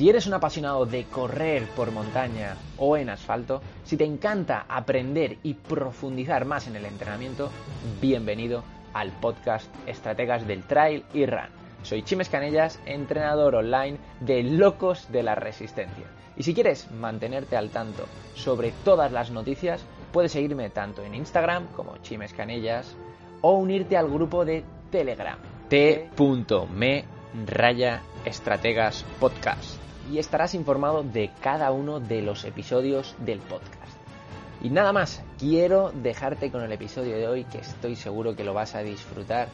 Si eres un apasionado de correr por montaña o en asfalto, si te encanta aprender y profundizar más en el entrenamiento, bienvenido al podcast Estrategas del Trail y Run. Soy Chimes Canellas, entrenador online de Locos de la Resistencia. Y si quieres mantenerte al tanto sobre todas las noticias, puedes seguirme tanto en Instagram como Chimes Canellas o unirte al grupo de Telegram t.me raya estrategas podcast y estarás informado de cada uno de los episodios del podcast. Y nada más, quiero dejarte con el episodio de hoy que estoy seguro que lo vas a disfrutar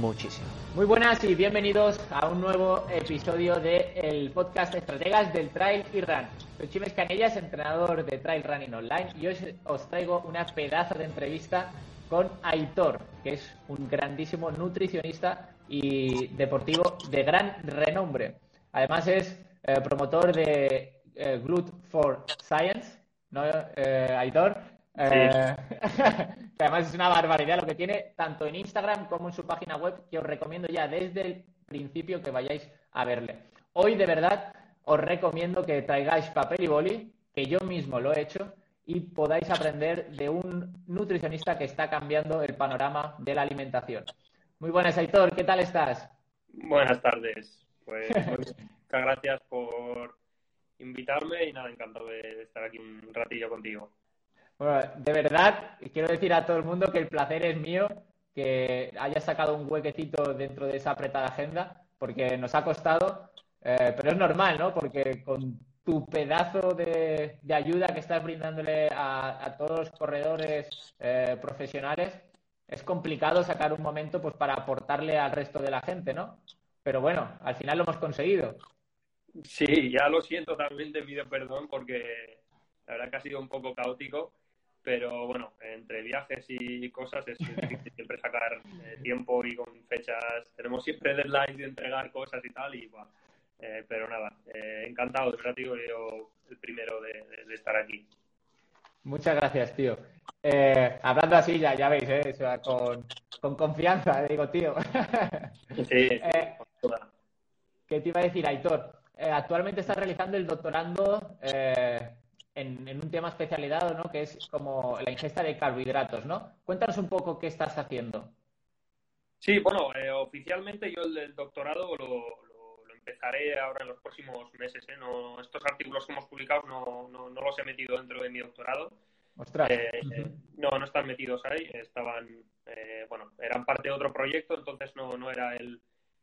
muchísimo. Muy buenas y bienvenidos a un nuevo episodio del podcast Estrategas del Trail y Run. Soy Chimes Canellas, entrenador de Trail Running Online y hoy os traigo una pedazo de entrevista con Aitor, que es un grandísimo nutricionista y deportivo de gran renombre. Además es eh, promotor de eh, Glut for Science, ¿no, eh, Aitor? Eh, que además es una barbaridad lo que tiene, tanto en Instagram como en su página web, que os recomiendo ya desde el principio que vayáis a verle. Hoy, de verdad, os recomiendo que traigáis papel y boli, que yo mismo lo he hecho, y podáis aprender de un nutricionista que está cambiando el panorama de la alimentación. Muy buenas, Aitor, ¿qué tal estás? Buenas tardes. Pues, muchas gracias por invitarme y nada, encantado de estar aquí un ratillo contigo. Bueno, de verdad, quiero decir a todo el mundo que el placer es mío que hayas sacado un huequecito dentro de esa apretada agenda, porque nos ha costado, eh, pero es normal, ¿no? Porque con tu pedazo de, ayuda que estás brindándole a, a todos los corredores eh, profesionales, es complicado sacar un momento pues para aportarle al resto de la gente, ¿no? Pero bueno, al final lo hemos conseguido. Sí, ya lo siento, también te pido perdón porque la verdad que ha sido un poco caótico, pero bueno, entre viajes y cosas es difícil siempre sacar eh, tiempo y con fechas. Tenemos siempre deadlines de entregar cosas y tal, y bueno, eh, pero nada, eh, encantado, de verdad digo yo el primero de, de, de, estar aquí. Muchas gracias, tío. Eh, hablando así, ya, ya veis, ¿eh? o sea, con, con, confianza, digo, tío. Sí, sí eh, ¿Qué te iba a decir, Aitor? Eh, actualmente estás realizando el doctorando en, en, un tema especializado, ¿no? Que es como la ingesta de carbohidratos, ¿no? Cuéntanos un poco qué estás haciendo. Sí, bueno, oficialmente yo el, el doctorado lo, lo, lo, empezaré ahora en los próximos meses. No, estos artículos que hemos publicado no, no, no los he metido dentro de mi doctorado. Eh, uh -huh. No, no están metidos ahí, estaban, eh, bueno, eran parte de otro proyecto, entonces no, no era el,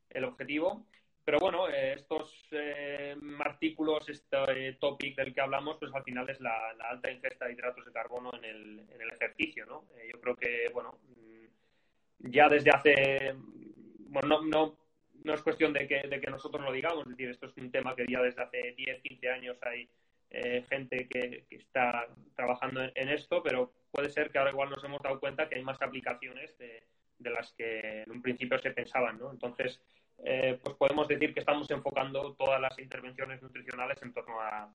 el objetivo. Pero bueno, eh, estos artículos, este topic del que hablamos, pues al final es la, alta ingesta de hidratos de carbono en el, en el ejercicio, ¿no? Eh, yo creo que, bueno, mm, ya desde hace, bueno, no, no, no es cuestión de que, de que nosotros lo digamos, es decir, esto es un tema que ya desde hace 10, 15 años hay eh, gente que, que, está trabajando en, en, esto, pero puede ser que ahora igual nos hemos dado cuenta que hay más aplicaciones de, de las que en un principio se pensaban, ¿no? Entonces, eh, pues podemos decir que estamos enfocando todas las intervenciones nutricionales en torno a,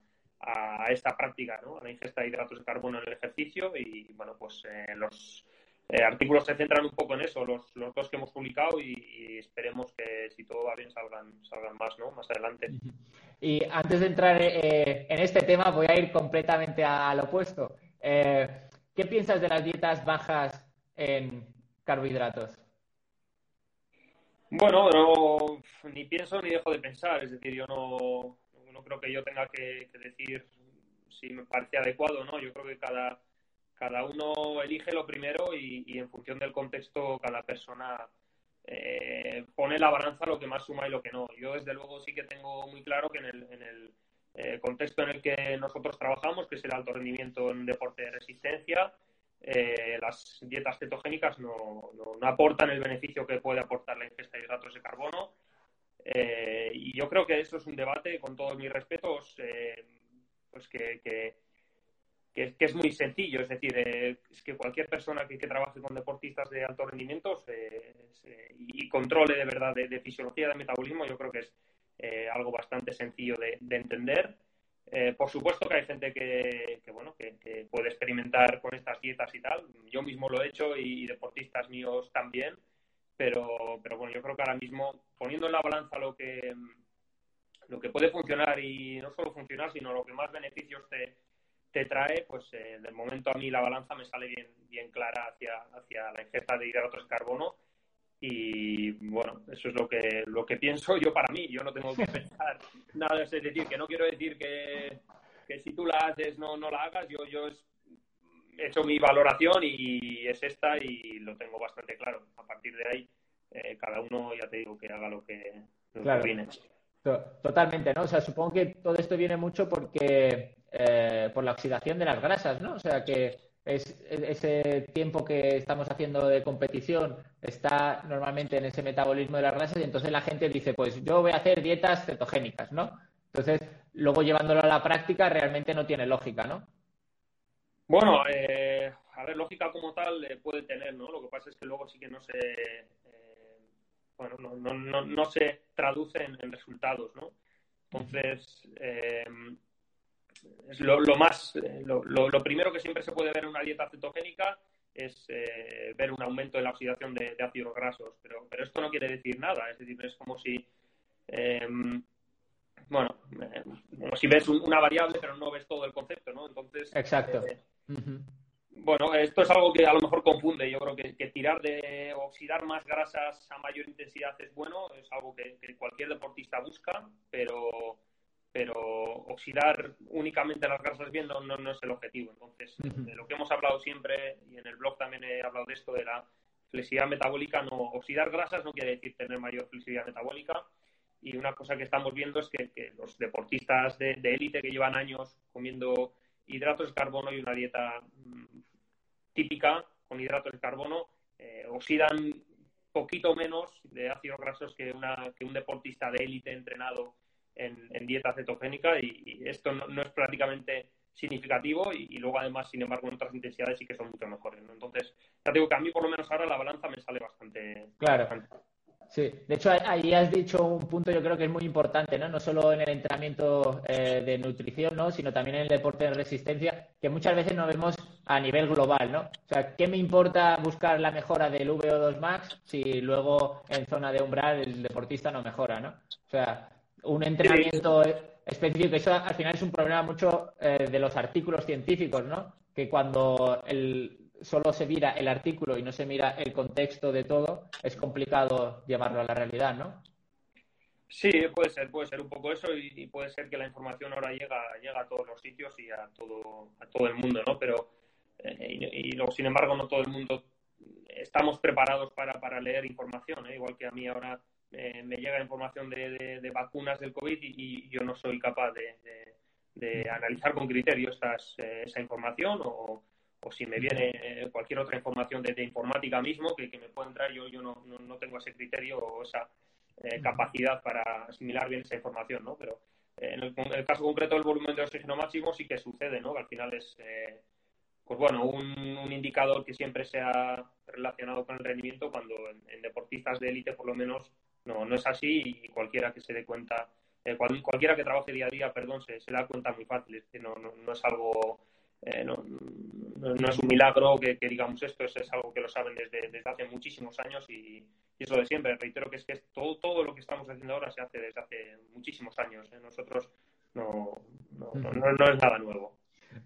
esta práctica. A la ingesta de hidratos de carbono en el ejercicio y, bueno, pues eh, los eh, artículos se centran un poco en eso, los, los dos que hemos publicado y, esperemos que si todo va bien salgan, salgan más, ¿no? Más adelante. Y antes de entrar en este tema voy a ir completamente al opuesto. ¿Qué piensas de las dietas bajas en carbohidratos? Bueno, no, ni pienso ni dejo de pensar, es decir, yo no, no creo que yo tenga que, decir si me parece adecuado, ¿no? Yo creo que cada cada uno elige lo primero y, y, en función del contexto cada persona eh, pone la balanza lo que más suma y lo que no. Yo desde luego sí que tengo muy claro que en el, en el eh, contexto en el que nosotros trabajamos, que es el alto rendimiento en deporte de resistencia, eh, las dietas cetogénicas no, no, aportan el beneficio que puede aportar la ingesta de hidratos de carbono. Eh, y yo creo que eso es un debate, con todos mis respetos, eh, pues que, que que, que, es muy sencillo, es decir, es que cualquier persona que, trabaje con deportistas de alto rendimiento y controle de verdad de, fisiología de metabolismo, yo creo que es algo bastante sencillo de entender. Eh, por supuesto que hay gente que, bueno, que, puede experimentar con estas dietas y tal. Yo mismo lo he hecho y, y deportistas míos también. Pero, pero bueno, yo creo que ahora mismo, poniendo en la balanza lo que, lo que puede funcionar y no solo funcionar, sino lo que más beneficios te, te trae, pues eh, de momento a mí la balanza me sale bien, bien clara hacia, hacia la ingesta de hidratos de carbono y bueno, eso es lo que, lo que pienso yo para mí. Yo no tengo que pensar nada, es decir, que no quiero decir que, que si tú la haces no, no la hagas, yo, yo he hecho mi valoración y es esta y lo tengo bastante claro. A partir de ahí, eh, cada uno ya te digo que haga lo que, lo viene. Totalmente, ¿no? O sea, supongo que todo esto viene mucho porque eh, por la oxidación de las grasas, ¿no? O sea, que es, ese tiempo que estamos haciendo de competición está normalmente en ese metabolismo de las grasas y entonces la gente dice, pues yo voy a hacer dietas cetogénicas, ¿no? Entonces, luego llevándolo a la práctica realmente no tiene lógica, ¿no? Bueno, eh, a ver, lógica como tal eh, puede tener, ¿no? Lo que pasa es que luego sí que no se, eh, bueno, no, no, no, se traduce en, resultados, ¿no? Entonces, es lo, más, eh, lo, lo, primero que siempre se puede ver en una dieta cetogénica es eh, ver un aumento en la oxidación de, ácidos grasos, pero, pero esto no quiere decir nada, es decir, es como si, em, bueno, eh, como si ves una variable pero no ves todo el concepto, ¿no? Entonces, exacto. Bueno, esto es algo que a lo mejor confunde. Yo creo que, que, tirar de oxidar más grasas a mayor intensidad es bueno, es algo que cualquier deportista busca, pero pero oxidar únicamente las grasas bien no, no, es el objetivo. Entonces, de lo que hemos hablado siempre, y en el blog también he hablado de esto, de la flexibilidad metabólica, no oxidar grasas no quiere decir tener mayor flexibilidad metabólica. Y una cosa que estamos viendo es que, los deportistas de élite que llevan años comiendo hidratos de carbono y una dieta mm, típica con hidratos de carbono, eh, oxidan poquito menos de ácidos grasos que, una, que un deportista de élite entrenado en, dieta cetogénica y, esto no, es prácticamente significativo y, luego además, sin embargo, en otras intensidades sí que son mucho mejores. Entonces, ya digo que a mí por lo menos ahora la balanza me sale bastante. Claro. Sí, de hecho ahí has dicho un punto yo creo que es muy importante, ¿no? No solo en el entrenamiento eh, de nutrición, ¿no? Sino también en el deporte de resistencia, que muchas veces nos vemos a nivel global, ¿no? O sea, ¿qué me importa buscar la mejora del VO2 max si luego en zona de umbral el deportista no mejora, ¿no? O sea, un entrenamiento específico. Eso al final es un problema mucho eh, de los artículos científicos, ¿no? Que cuando el, solo se mira el artículo y no se mira el contexto de todo, es complicado llevarlo a la realidad, ¿no? Sí, puede ser, puede ser un poco eso y, puede ser que la información ahora llega, llega a todos los sitios y a todo, a todo el mundo, ¿no? Pero, eh, y, luego, sin embargo, no todo el mundo estamos preparados para, para leer información, ¿eh? igual que a mí ahora eh, me llega información de, vacunas del COVID y, yo no soy capaz de, analizar con criterio estas, eh, esa información o, si me viene eh, cualquier otra información de, informática mismo que, me pueda entrar, yo, yo no, no, tengo ese criterio o esa capacidad para asimilar bien esa información, ¿no? Pero en el, caso concreto del volumen de oxígeno máximo sí que sucede, ¿no? Que al final es, pues bueno, un, indicador que siempre se ha relacionado con el rendimiento cuando en deportistas de élite por lo menos no, no es así y cualquiera que se dé cuenta, eh, cualquiera que trabaje día a día, perdón, se, se da cuenta muy fácil. Es no, no, no es algo, eh, no, no, es un milagro que, digamos esto, es, es, algo que lo saben desde, desde hace muchísimos años y, eso de siempre. Reitero que es que todo, todo lo que estamos haciendo ahora se hace desde hace muchísimos años. ¿eh? Nosotros no, no, no, es nada nuevo.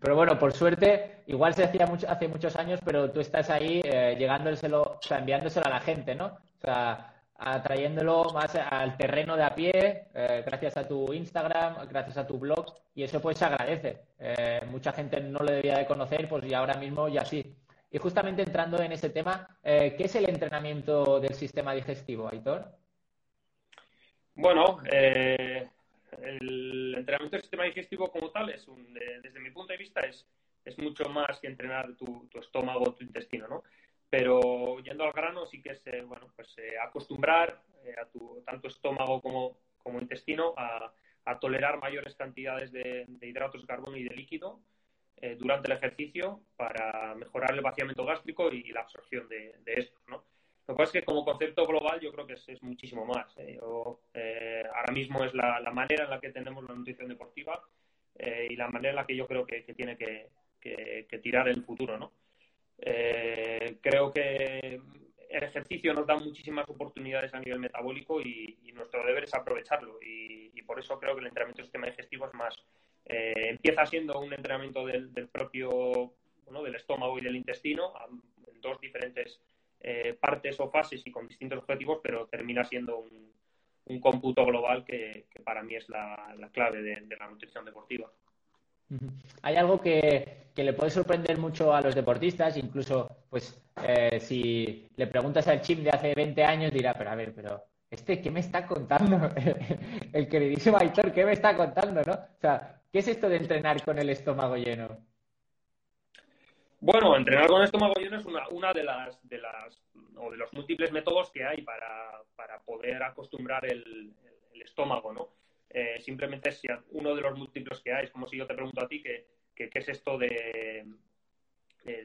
Pero bueno, por suerte, igual se hacía mucho, hace muchos años, pero tú estás ahí eh, llegándoselo, o sea, enviándoselo a la gente, ¿no? O sea, atrayéndolo más al terreno de a pie, eh, gracias a tu Instagram, gracias a tu blog, y eso pues se agradece. Eh, mucha gente no lo debía de conocer, pues y ahora mismo ya sí. Y justamente entrando en ese tema, eh, ¿qué es el entrenamiento del sistema digestivo, Aitor? Bueno, el entrenamiento del sistema digestivo como tal es desde mi punto de vista es, es mucho más que entrenar tu, tu estómago, tu intestino, ¿no? Pero yendo al grano, sí que es eh, bueno, pues, eh, acostumbrar eh, a tu tanto estómago como, como intestino a, a, tolerar mayores cantidades de, hidratos de carbono y de líquido durante el ejercicio para mejorar el vaciamiento gástrico y, la absorción de, de. ¿no? Lo que pasa es que como concepto global yo creo que es, muchísimo más. ahora mismo es la, la, manera en la que tenemos la nutrición deportiva y la manera en la que yo creo que, tiene que, que, que tirar el futuro. ¿no? Eh, creo que el ejercicio nos da muchísimas oportunidades a nivel metabólico y, nuestro deber es aprovecharlo. Y, por eso creo que el entrenamiento del sistema digestivo es más. Eh, empieza siendo un entrenamiento del, propio, bueno, del estómago y del intestino, en dos diferentes eh, partes o fases y con distintos objetivos, pero termina siendo un, un cómputo global que, para mí es la, clave de la nutrición deportiva. Hay algo que, le puede sorprender mucho a los deportistas, incluso, pues, eh, si le preguntas al chip de hace 20 años, dirá, pero a ver, pero este, ¿qué me está contando? el queridísimo Aitor, ¿qué me está contando, no? O sea, ¿qué es esto de entrenar con el estómago lleno? Bueno, entrenar con el estómago lleno es una, una de las, de las, o de los múltiples métodos que hay para, poder acostumbrar el, el estómago, ¿no? Eh, simplemente si uno de los múltiplos que hay. Es como si yo te pregunto a ti qué es esto de,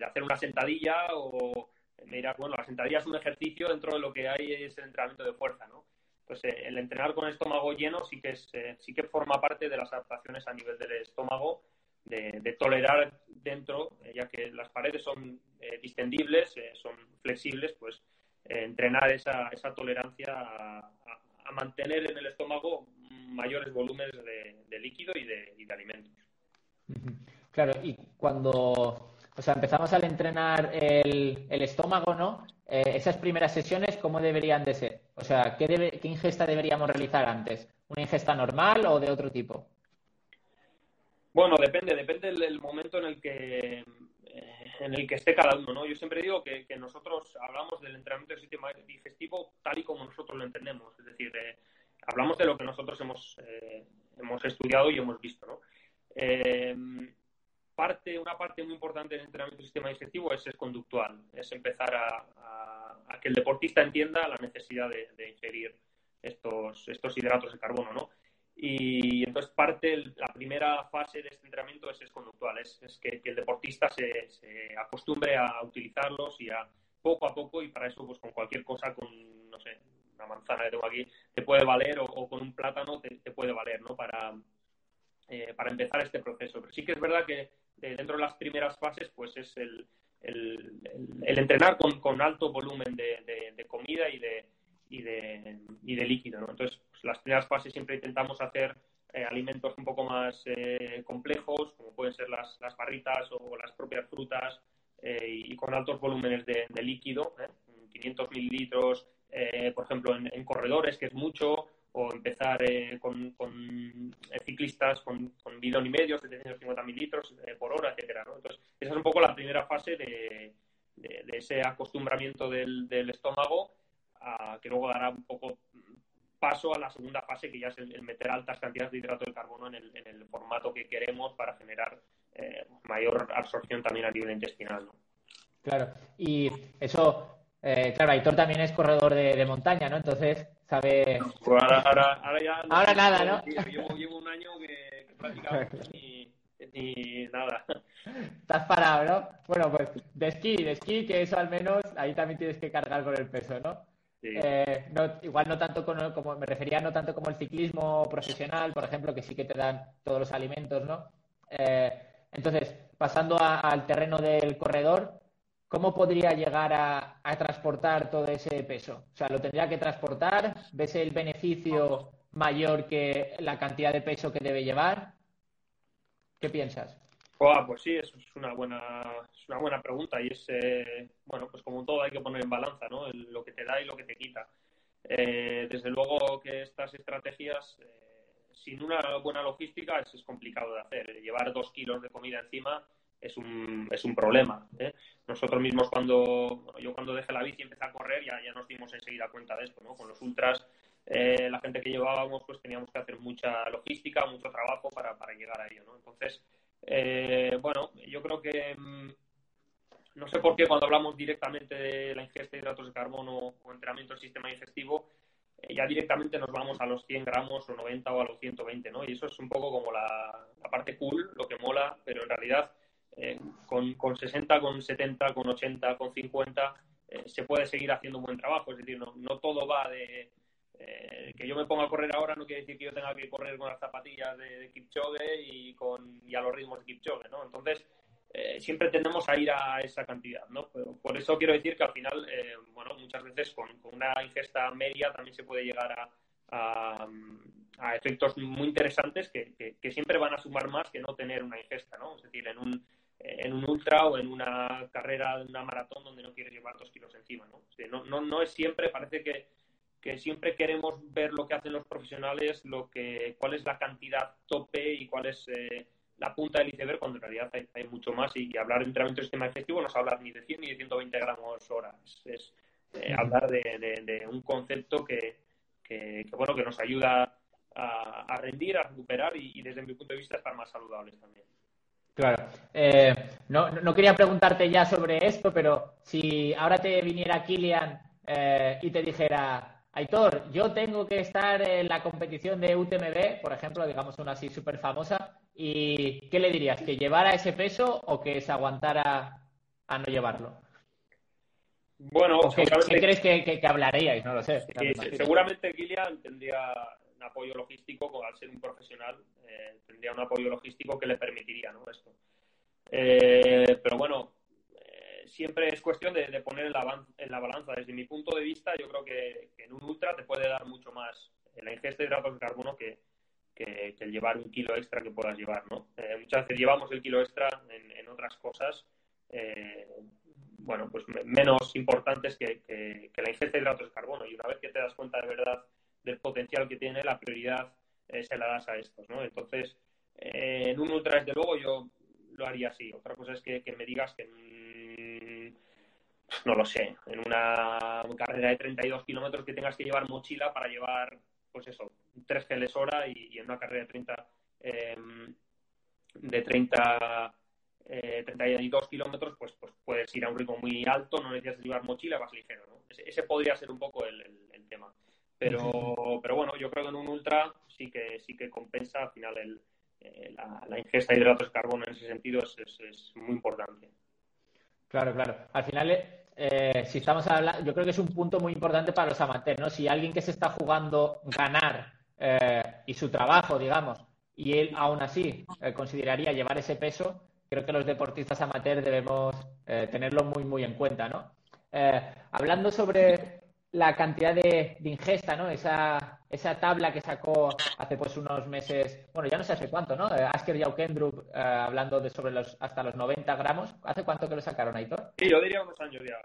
hacer una sentadilla o me dirás, bueno, la sentadilla es un ejercicio dentro de lo que hay es el entrenamiento de fuerza, ¿no? Pues eh, el entrenar con estómago lleno sí que, eh, sí que forma parte de las adaptaciones a nivel del estómago, de, tolerar dentro, ya que las paredes son distendibles, son flexibles, pues entrenar esa, esa tolerancia a, mantener en el estómago mayores volúmenes de, líquido y de, alimentos. Claro, y cuando o sea, empezamos al entrenar el, estómago, ¿no? Eh, esas primeras sesiones, ¿cómo deberían de ser? O sea, ¿qué, debe, ¿qué ingesta deberíamos realizar antes? ¿Una ingesta normal o de otro tipo? Bueno, depende, depende del momento en el que eh, en el que esté cada uno, ¿no? Yo siempre digo que, nosotros hablamos del entrenamiento del sistema digestivo tal y como nosotros lo entendemos, es decir, eh, hablamos de lo que nosotros hemos, eh, hemos estudiado y hemos visto, ¿no? Eh, parte, una parte muy importante del entrenamiento del sistema digestivo es, conductual, es empezar a, que el deportista entienda la necesidad de, ingerir estos, estos hidratos de carbono, ¿no? Y entonces parte, la primera fase de este entrenamiento es, conductual, es, que, el deportista se, se, acostumbre a utilizarlos y a poco a poco y para eso pues con cualquier cosa, con, no sé, una manzana que tengo aquí, te puede valer, o, con un plátano te, puede valer, ¿no? Para, eh, para empezar este proceso. Pero sí que es verdad que eh, dentro de las primeras fases, pues es el, el, entrenar con, con, alto volumen de, de, comida y de, y de, y de líquido, ¿no? Entonces, pues, las primeras fases siempre intentamos hacer eh, alimentos un poco más complejos, como pueden ser las, las, barritas o las propias frutas, y, con altos volúmenes de, líquido, 500 mililitros, eh, por ejemplo, en, corredores, que es mucho, o empezar eh, con, eh, ciclistas con, con bidón y medio, 750 mililitros por hora, etcétera. Entonces, esa es un poco la primera fase de, ese acostumbramiento del, estómago, que luego dará un poco paso a la segunda fase, que ya es el, meter altas cantidades de hidrato de carbono en el, formato que queremos para generar mayor absorción también a nivel intestinal. Claro, y eso eh, claro, Aitor también es corredor de, montaña, ¿no? Entonces sabe. Pues ahora, ya. ahora nada, ¿no? llevo, un año que, prácticamente ni, nada. Estás parado, ¿no? Bueno, pues de esquí, de esquí, que eso al menos ahí también tienes que cargar con el peso, ¿no? Eh, igual no tanto como, me refería no tanto como el ciclismo profesional, por ejemplo, que sí que te dan todos los alimentos, ¿no? Eh, entonces, pasando al terreno del corredor, ¿cómo podría llegar a, transportar todo ese peso? O sea, ¿lo tendría que transportar? ¿Ves el beneficio mayor que la cantidad de peso que debe llevar? ¿Qué piensas? pues sí, es una buena, es una buena pregunta y es, eh, bueno, pues como todo hay que poner en balanza, ¿no? lo que te da y lo que te quita. Eh, desde luego que estas estrategias, eh, sin una buena logística, es, es, complicado de hacer. Llevar dos kilos de comida encima es un, es un problema. ¿eh? Nosotros mismos cuando, yo cuando dejé la bici y empecé a correr ya, ya nos dimos enseguida cuenta de esto, ¿no? Con los ultras, eh, la gente que llevábamos, pues teníamos que hacer mucha logística, mucho trabajo para, para llegar a ello, ¿no? Entonces, eh, bueno, yo creo que mm, no sé por qué cuando hablamos directamente de la ingesta de hidratos de carbono o entrenamiento del sistema digestivo, ya directamente nos vamos a los 100 gramos o 90 o a los 120, ¿no? Y eso es un poco como la, la parte cool, lo que mola, pero en realidad eh, con, con 60, con 70, con 80, con 50, eh, se puede seguir haciendo un buen trabajo. Es decir, no, no todo va de eh, que yo me ponga a correr ahora, no quiere decir que yo tenga que correr con las zapatillas de, Kipchoge y, con, y a los ritmos de Kipchoge, ¿no? Entonces, eh, siempre tendemos a ir a esa cantidad, ¿no? por eso quiero decir que al final, eh, bueno, muchas veces con, una ingesta media también se puede llegar a, a, efectos muy interesantes que, que, siempre van a sumar más que no tener una ingesta, ¿no? Es decir, en un, en un ultra o en una carrera, una maratón donde no quieres llevar dos kilos encima, ¿no? no, no, no es siempre, parece que, que siempre queremos ver lo que hacen los profesionales, lo que, cuál es la cantidad tope y cuál es eh, la punta del iceberg, cuando en realidad hay, mucho más. Y, hablar de entrenamiento de sistema efectivo no es hablar ni de 100 ni de 120 gramos hora. Es, eh, hablar de, un concepto que, que, bueno, que nos ayuda a, rendir, a recuperar y, desde mi punto de vista estar más saludables también. Claro. Eh, no, no, quería preguntarte ya sobre esto, pero si ahora te viniera Kilian y te dijera, Aitor, yo tengo que estar en la competición de UTMB, por ejemplo, digamos una así súper famosa, ¿y qué le dirías? ¿Que llevara ese peso o que se aguantara a no llevarlo? Bueno, qué, crees que, hablaríais? No lo sé. seguramente Gillian tendría un apoyo logístico, al ser un profesional, eh, tendría un apoyo logístico que le permitiría ¿no? esto. Eh, pero bueno, siempre es cuestión de, poner en la, balanza. Desde mi punto de vista, yo creo que, en un ultra te puede dar mucho más la ingesta de hidratos de carbono que, el llevar un kilo extra que puedas llevar, ¿no? Eh, muchas veces llevamos el kilo extra en, otras cosas, eh, bueno, pues menos importantes que, la ingesta de hidratos de carbono. Y una vez que te das cuenta de verdad del potencial que tiene, la prioridad eh, se la das a estos, ¿no? Entonces, en un ultra, desde luego, yo lo haría así. Otra cosa es que, me digas que no lo sé, en una carrera de 32 kilómetros que tengas que llevar mochila para llevar, pues eso, tres geles hora y, en una carrera de 30, em, de 30, 32 eh, kilómetros, pues, pues puedes ir a un ritmo muy alto, no necesitas llevar mochila, vas ligero, ¿no? Ese, podría ser un poco el, tema. Pero, pero bueno, yo creo que en un ultra sí que, sí que compensa al final el, eh, la, ingesta de hidratos de carbono en ese sentido es, es muy importante. Claro, claro. Al final, eh, si estamos hablando, yo creo que es un punto muy importante para los amateurs, ¿no? Si alguien que se está jugando ganar eh, y su trabajo, digamos, y él aún así eh, consideraría llevar ese peso, creo que los deportistas amateurs debemos tenerlo muy, muy en cuenta, ¿no? hablando sobre la cantidad de, ingesta, ¿no? Esa, esa tabla que sacó hace pues unos meses, bueno, ya no sé hace cuánto, ¿no? Eh, Asker y Aukendrup eh, hablando de sobre los hasta los 90 gramos. ¿Hace cuánto que lo sacaron, Aitor? Sí, yo diría unos años ya.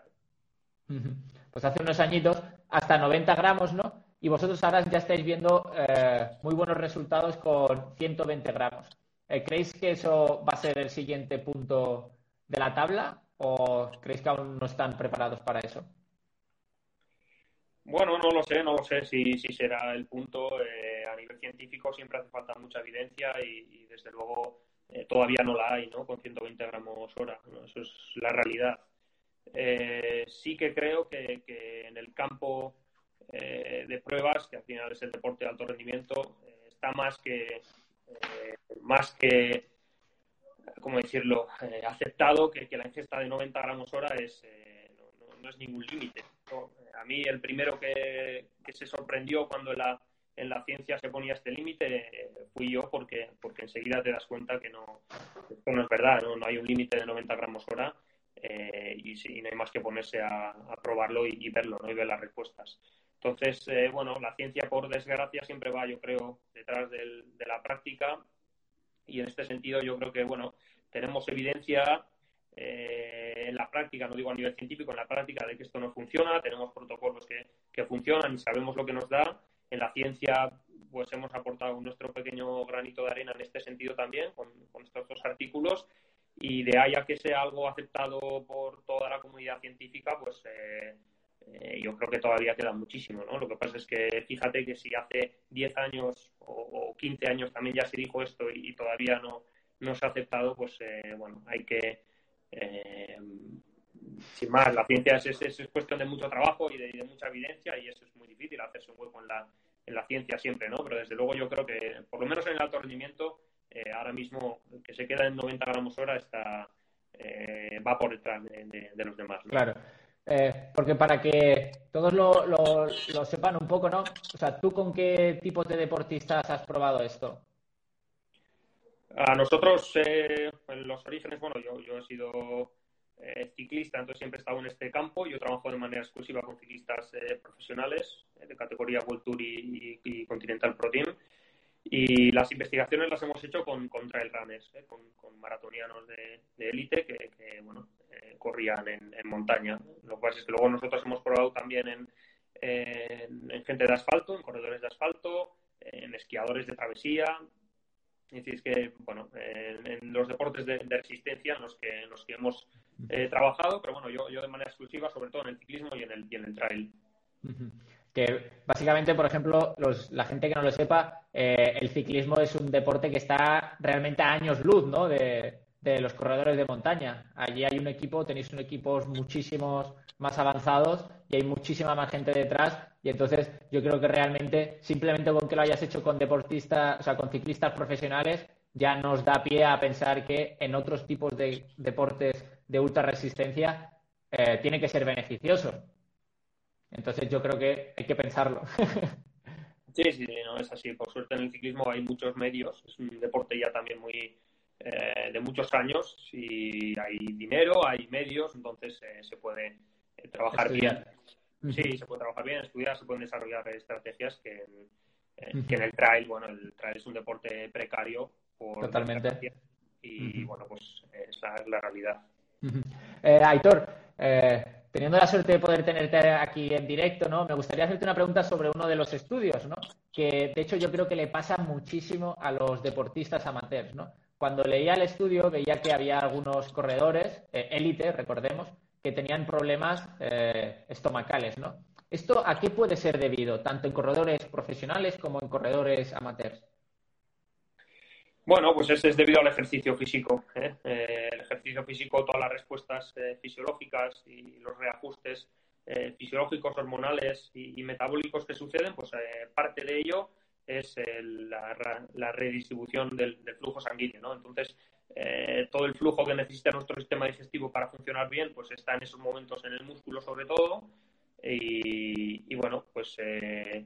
Pues hace unos añitos, hasta 90 gramos, ¿no? Y vosotros ahora ya estáis viendo eh, muy buenos resultados con 120 gramos. ¿Creéis que eso va a ser el siguiente punto de la tabla o creéis que aún no están preparados para eso? Bueno, no lo sé, no lo sé si, si será el punto. Eh, a nivel científico siempre hace falta mucha evidencia y, desde luego eh, todavía no la hay, ¿no? Con 120 gramos hora, Eso es la realidad. Eh, sí que creo que, en el campo de pruebas, que al final es el deporte de alto rendimiento, está más que, más que, ¿cómo decirlo?, aceptado que, la ingesta de 90 gramos hora es, no, es ningún límite a mí el primero que, se sorprendió cuando la, en la ciencia se ponía este límite eh, fui yo porque, porque enseguida te das cuenta que no, esto no es verdad, no, hay un límite de 90 gramos hora eh, y, sí, no hay más que ponerse a, probarlo y, verlo ¿no? y ver las respuestas. Entonces, eh, bueno, la ciencia por desgracia siempre va, yo creo, detrás de la práctica y en este sentido yo creo que, bueno, tenemos evidencia eh, en la práctica, no digo a nivel científico, en la práctica de que esto no funciona, tenemos protocolos que, que funcionan y sabemos lo que nos da. En la ciencia, pues hemos aportado nuestro pequeño granito de arena en este sentido también, con, estos dos artículos, y de ahí a que sea algo aceptado por toda la comunidad científica, pues eh, eh, yo creo que todavía queda muchísimo, ¿no? Lo que pasa es que fíjate que si hace 10 años o, 15 años también ya se dijo esto y, todavía no, no se ha aceptado, pues bueno, hay que eh, sin más, la ciencia es, es, cuestión de mucho trabajo y de, mucha evidencia y eso es muy difícil hacerse un hueco en la, en la ciencia siempre, ¿no? Pero desde luego yo creo que, por lo menos en el alto rendimiento, eh, ahora mismo que se queda en 90 gramos hora está, eh, va por detrás de, los demás. Claro. porque para que todos lo, lo, lo, sepan un poco, ¿no? O sea, ¿tú con qué tipos de deportistas has probado esto? A nosotros, eh, en los orígenes, bueno, yo, yo he sido eh, ciclista, entonces siempre he estado en este campo. Yo trabajo de manera exclusiva con ciclistas eh, profesionales de categoría World Tour y, Continental Pro Team. Y las investigaciones las hemos hecho con, con trail runners, con, maratonianos de élite que, bueno, corrían en, montaña. Lo cual es que luego nosotros hemos probado también en, en gente de asfalto, en corredores de asfalto, en esquiadores de travesía, es decir, que, bueno, en, los deportes de, resistencia en los que, los que hemos eh, trabajado, pero bueno, yo, yo de manera exclusiva, sobre todo en el ciclismo y en el, y en el trail. Que básicamente, por ejemplo, los, la gente que no lo sepa, eh, el ciclismo es un deporte que está realmente a años luz, ¿no? De, de los corredores de montaña. Allí hay un equipo, tenéis un equipos muchísimos más avanzados y hay muchísima más gente detrás y entonces yo creo que realmente simplemente con que lo hayas hecho con deportistas, o sea, con ciclistas profesionales ya nos da pie a pensar que en otros tipos de deportes de ultra resistencia eh, tiene que ser beneficioso. Entonces yo creo que hay que pensarlo. Sí, sí, no es así. Por suerte en el ciclismo hay muchos medios. Es un deporte ya también muy eh, de muchos años y hay dinero, hay medios, entonces eh, se puede eh, trabajar bien. Sí, se puede trabajar bien, estudiar, se pueden desarrollar estrategias que en, que en el trail, bueno, el trail es un deporte precario por Totalmente. Y bueno, pues esa es la realidad. Aitor, teniendo la suerte de poder tenerte aquí en directo, ¿no? Me gustaría hacerte una pregunta sobre uno de los estudios, ¿no? Que de hecho yo creo que le pasa muchísimo a los deportistas amateurs, ¿no? Cuando leía el estudio veía que había algunos corredores, eh, élite, recordemos, que tenían problemas eh, estomacales, ¿no? ¿Esto a qué puede ser debido, tanto en corredores profesionales como en corredores amateurs? Bueno, pues ese es debido al ejercicio físico. ¿eh? el ejercicio físico, todas las respuestas fisiológicas y los reajustes fisiológicos, hormonales y, metabólicos que suceden, pues parte de ello es la, redistribución del, flujo sanguíneo. ¿no? Entonces, eh, todo el flujo que necesita nuestro sistema digestivo para funcionar bien, pues está en esos momentos en el músculo sobre todo. Y, bueno, pues eh,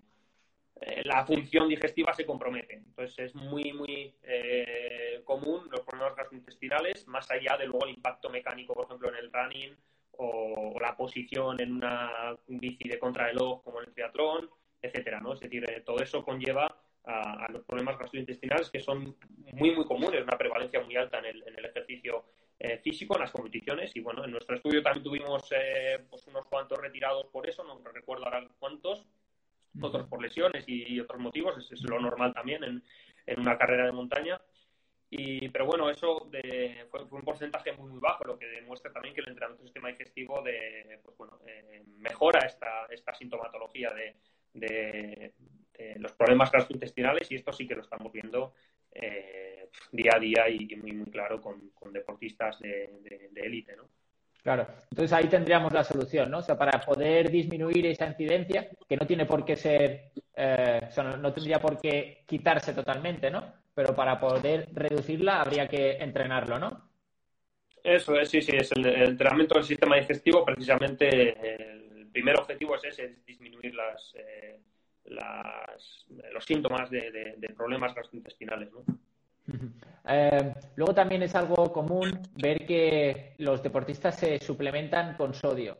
eh, la función digestiva se compromete. Entonces es muy, muy común los problemas gastrointestinales, más allá de luego el impacto mecánico, por ejemplo, en el running o, la posición en una bici de contrarreloj como en el triatlón, etcétera, ¿no? Es decir, todo eso conlleva a, los problemas gastrointestinales que son muy, muy comunes, una prevalencia muy alta en el, en el ejercicio eh, físico, en las competiciones. Y bueno, en nuestro estudio también tuvimos eh, pues unos cuantos retirados por eso, no recuerdo ahora cuántos, otros por lesiones y, otros motivos, es, es, lo normal también en, en una carrera de montaña. Y, pero bueno, eso de, fue, un porcentaje muy, muy bajo, lo que demuestra también que el entrenamiento del sistema digestivo de, pues bueno, eh, mejora esta, esta sintomatología de, de, los problemas gastrointestinales y esto sí que lo estamos viendo eh, día a día y muy, muy claro con, deportistas de élite, ¿no? Claro, entonces ahí tendríamos la solución, ¿no? O sea, para poder disminuir esa incidencia, que no tiene por qué ser, eh, o sea, no, tendría por qué quitarse totalmente, ¿no? Pero para poder reducirla habría que entrenarlo, ¿no? Eso es, sí, sí, es el, entrenamiento del sistema digestivo, precisamente el primer objetivo es ese, es disminuir las, eh, los síntomas de, problemas gastrointestinales. ¿no? Eh, luego también es algo común ver que los deportistas se suplementan con sodio.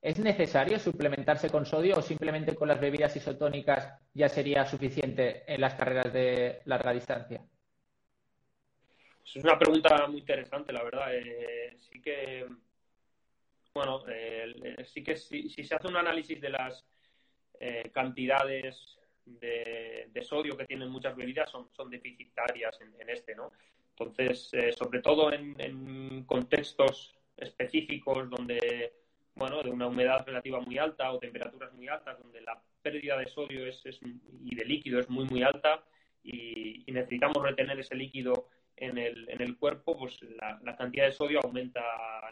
¿Es necesario suplementarse con sodio o simplemente con las bebidas isotónicas ya sería suficiente en las carreras de larga distancia? Es una pregunta muy interesante, la verdad. Eh, sí que, bueno, eh, sí que si, se hace un análisis de las eh, cantidades de, sodio que tienen muchas bebidas son, deficitarias en, este, ¿no? Entonces, eh, sobre todo en, contextos específicos donde, bueno, de una humedad relativa muy alta o temperaturas muy altas, donde la pérdida de sodio es, y de líquido es muy, muy alta y necesitamos retener ese líquido en el, en el cuerpo, pues la, cantidad de sodio aumenta,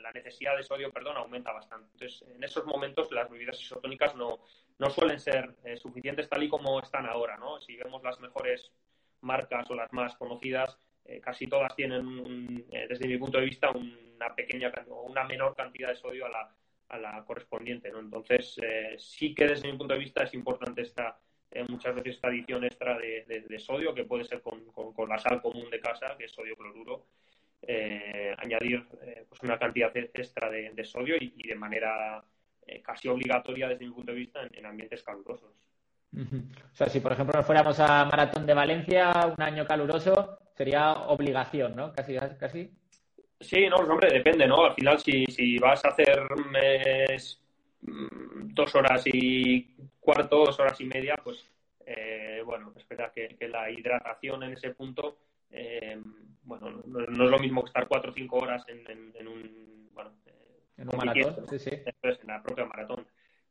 la necesidad de sodio, perdón, aumenta bastante. Entonces, en esos momentos las bebidas isotónicas no, no suelen ser eh, suficientes tal y como están ahora, ¿no? Si vemos las mejores marcas o las más conocidas, eh, casi todas tienen, eh, desde mi punto de vista, una pequeña una menor cantidad de sodio a la, a la correspondiente, ¿no? Entonces, sí que desde mi punto de vista es importante esta muchas veces esta adición extra de, sodio, que puede ser con, la sal común de casa, que es sodio cloruro, añadir pues una cantidad extra de, sodio y, de manera casi obligatoria desde mi punto de vista en, ambientes calurosos. O sea, si por ejemplo nos fuéramos a Maratón de Valencia, un año caluroso, sería obligación, ¿no? Casi, casi. Sí, no, hombre, depende, ¿no? Al final, si, si vas a hacer mm, dos horas y cuarto, dos horas y media, pues, eh, bueno, espera que, la hidratación en ese punto, eh, bueno, no, es lo mismo que estar cuatro o cinco horas en, un, bueno, eh, en un maratón, sí, sí. en la propia maratón.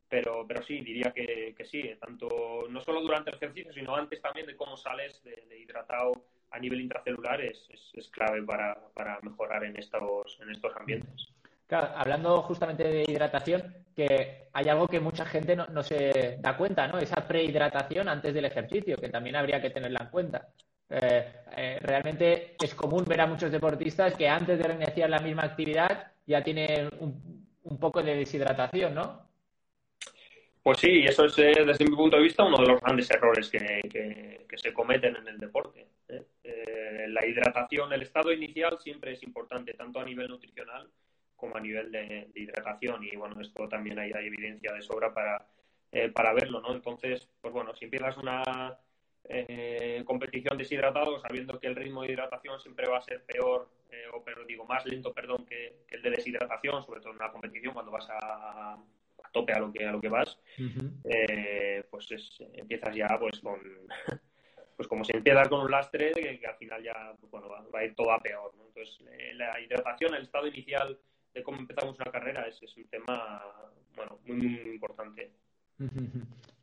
Pero, pero sí, diría que, que sí, tanto no solo durante el ejercicio, sino antes también de cómo sales de hidratado a nivel intracelular es, es, clave para, para, mejorar en estos, en estos ambientes. Claro, hablando justamente de hidratación, que hay algo que mucha gente no, no se da cuenta, ¿no? Esa prehidratación antes del ejercicio, que también habría que tenerla en cuenta. Eh, eh, realmente es común ver a muchos deportistas que antes de iniciar la misma actividad ya tienen un, un poco de deshidratación, ¿no? Pues sí, eso es eh, desde mi punto de vista uno de los grandes errores que, se cometen en el deporte. la hidratación, el estado inicial siempre es importante, tanto a nivel nutricional como a nivel de, hidratación. Y bueno, esto también hay, evidencia de sobra para, para verlo, ¿no? Entonces, pues bueno, si empiezas una competición deshidratado, sabiendo que el ritmo de hidratación siempre va a ser peor, o pero digo, más lento, perdón, que, que el de deshidratación, sobre todo en una competición cuando vas a tope a lo que a lo que vas, eh, pues empiezas ya pues con pues como si empiezas con un lastre que, al final ya pues, bueno, va, a ir todo a peor. Entonces eh, la hidratación, el estado inicial de cómo empezamos una carrera es, es un tema bueno muy, importante.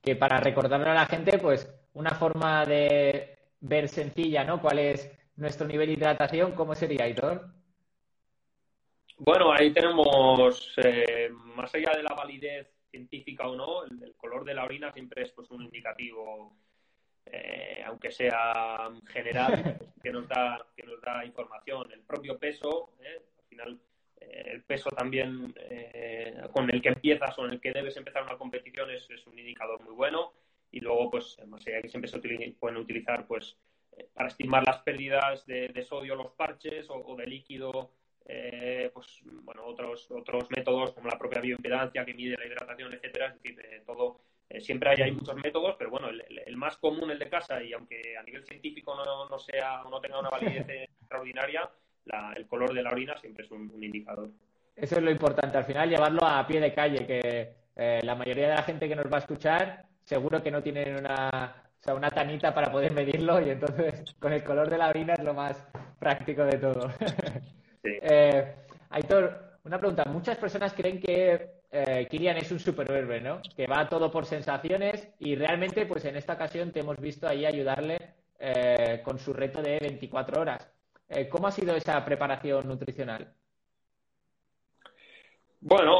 Que para recordarle a la gente, pues una forma de ver sencilla, ¿no? ¿Cuál es nuestro nivel de hidratación? ¿Cómo sería, Hitor? Bueno, ahí tenemos, eh, más allá de la validez científica o no, el, color de la orina siempre es pues, un indicativo, eh, aunque sea general, que nos, da, que nos da información. El propio peso, eh, al final, el peso también con el que empiezas o en el que debes empezar una competición es, un indicador muy bueno. Y luego, pues, más allá que siempre se pueden utilizar, pues, para estimar las pérdidas de, sodio, los parches o de líquido eh, pues bueno, otros, otros métodos como la propia bioimpedancia que mide la hidratación, etcétera, es decir, eh, todo, eh, siempre hay, hay, muchos métodos, pero bueno, el, más común, el de casa, y aunque a nivel científico no, no sea, no tenga una validez extraordinaria, el color de la orina siempre es un, indicador. Eso es lo importante, al final llevarlo a pie de calle, que la mayoría de la gente que nos va a escuchar seguro que no tienen una, o sea, una tanita para poder medirlo y entonces con el color de la orina es lo más práctico de todo. Eh, Aitor, una pregunta. Muchas personas creen que eh, Kilian es un superhéroe, ¿no? Que va todo por sensaciones y realmente, pues en esta ocasión te hemos visto ahí ayudarle eh, con su reto de 24 horas. Eh, ¿Cómo ha sido esa preparación nutricional? Bueno,